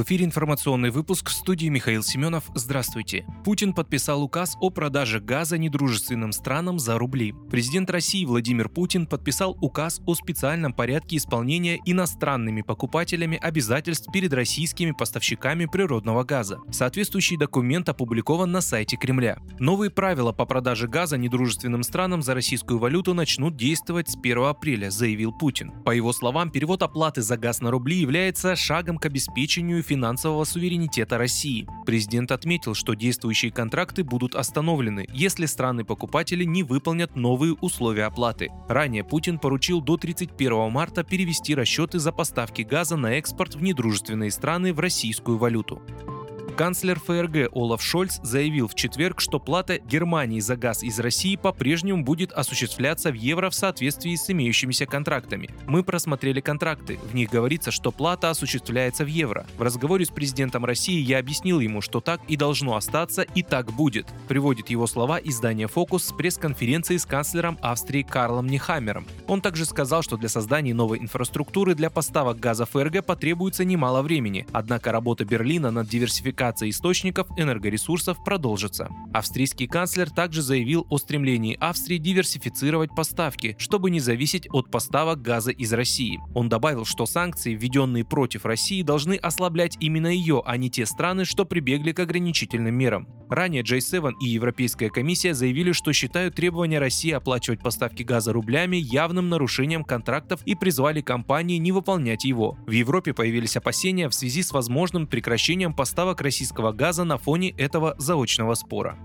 В эфире информационный выпуск в студии Михаил Семенов. Здравствуйте. Путин подписал указ о продаже газа недружественным странам за рубли. Президент России Владимир Путин подписал указ о специальном порядке исполнения иностранными покупателями обязательств перед российскими поставщиками природного газа. Соответствующий документ опубликован на сайте Кремля. Новые правила по продаже газа недружественным странам за российскую валюту начнут действовать с 1 апреля, заявил Путин. По его словам, перевод оплаты за газ на рубли является шагом к обеспечению финансового суверенитета России. Президент отметил, что действующие контракты будут остановлены, если страны-покупатели не выполнят новые условия оплаты. Ранее Путин поручил до 31 марта перевести расчеты за поставки газа на экспорт в недружественные страны в российскую валюту. Канцлер ФРГ Олаф Шольц заявил в четверг, что плата Германии за газ из России по-прежнему будет осуществляться в евро в соответствии с имеющимися контрактами. Мы просмотрели контракты. В них говорится, что плата осуществляется в евро. В разговоре с президентом России я объяснил ему, что так и должно остаться, и так будет. Приводит его слова издание «Фокус» с пресс-конференции с канцлером Австрии Карлом Нехаммером. Он также сказал, что для создания новой инфраструктуры для поставок газа ФРГ потребуется немало времени, однако работа Берлина над диверсификацией диверсификация источников энергоресурсов продолжится. Австрийский канцлер также заявил о стремлении Австрии диверсифицировать поставки, чтобы не зависеть от поставок газа из России. Он добавил, что санкции, введенные против России, должны ослаблять именно ее, а не те страны, что прибегли к ограничительным мерам. Ранее J7 и Европейская комиссия заявили, что считают требования России оплачивать поставки газа рублями явным нарушением контрактов и призвали компании не выполнять его. В Европе появились опасения в связи с возможным прекращением поставок российского газа на фоне этого заочного спора.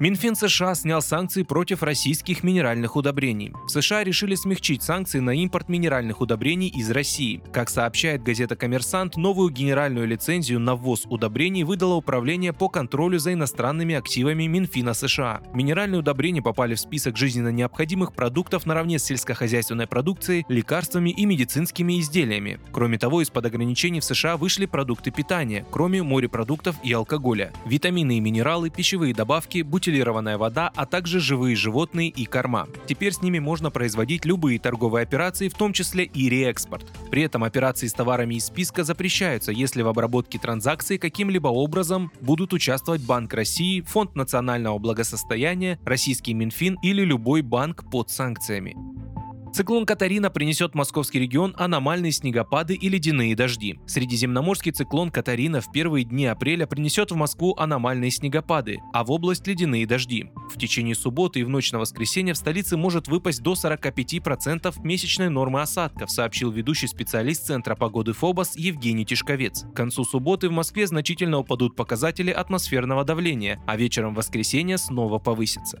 Минфин США снял санкции против российских минеральных удобрений. В США решили смягчить санкции на импорт минеральных удобрений из России. Как сообщает газета «Коммерсант», новую генеральную лицензию на ввоз удобрений выдало Управление по контролю за иностранными активами Минфина США. Минеральные удобрения попали в список жизненно необходимых продуктов наравне с сельскохозяйственной продукцией, лекарствами и медицинскими изделиями. Кроме того, из-под ограничений в США вышли продукты питания, кроме морепродуктов и алкоголя. Витамины и минералы, пищевые добавки, будь бутилированная вода, а также живые животные и корма. Теперь с ними можно производить любые торговые операции, в том числе и реэкспорт. При этом операции с товарами из списка запрещаются, если в обработке транзакций каким-либо образом будут участвовать Банк России, Фонд национального благосостояния, Российский Минфин или любой банк под санкциями. Циклон Катарина принесет в московский регион аномальные снегопады и ледяные дожди. Средиземноморский циклон Катарина в первые дни апреля принесет в Москву аномальные снегопады, а в область ледяные дожди. В течение субботы и в ночь на воскресенье в столице может выпасть до 45% месячной нормы осадков, сообщил ведущий специалист Центра погоды ФОБОС Евгений Тишковец. К концу субботы в Москве значительно упадут показатели атмосферного давления, а вечером в воскресенье снова повысится.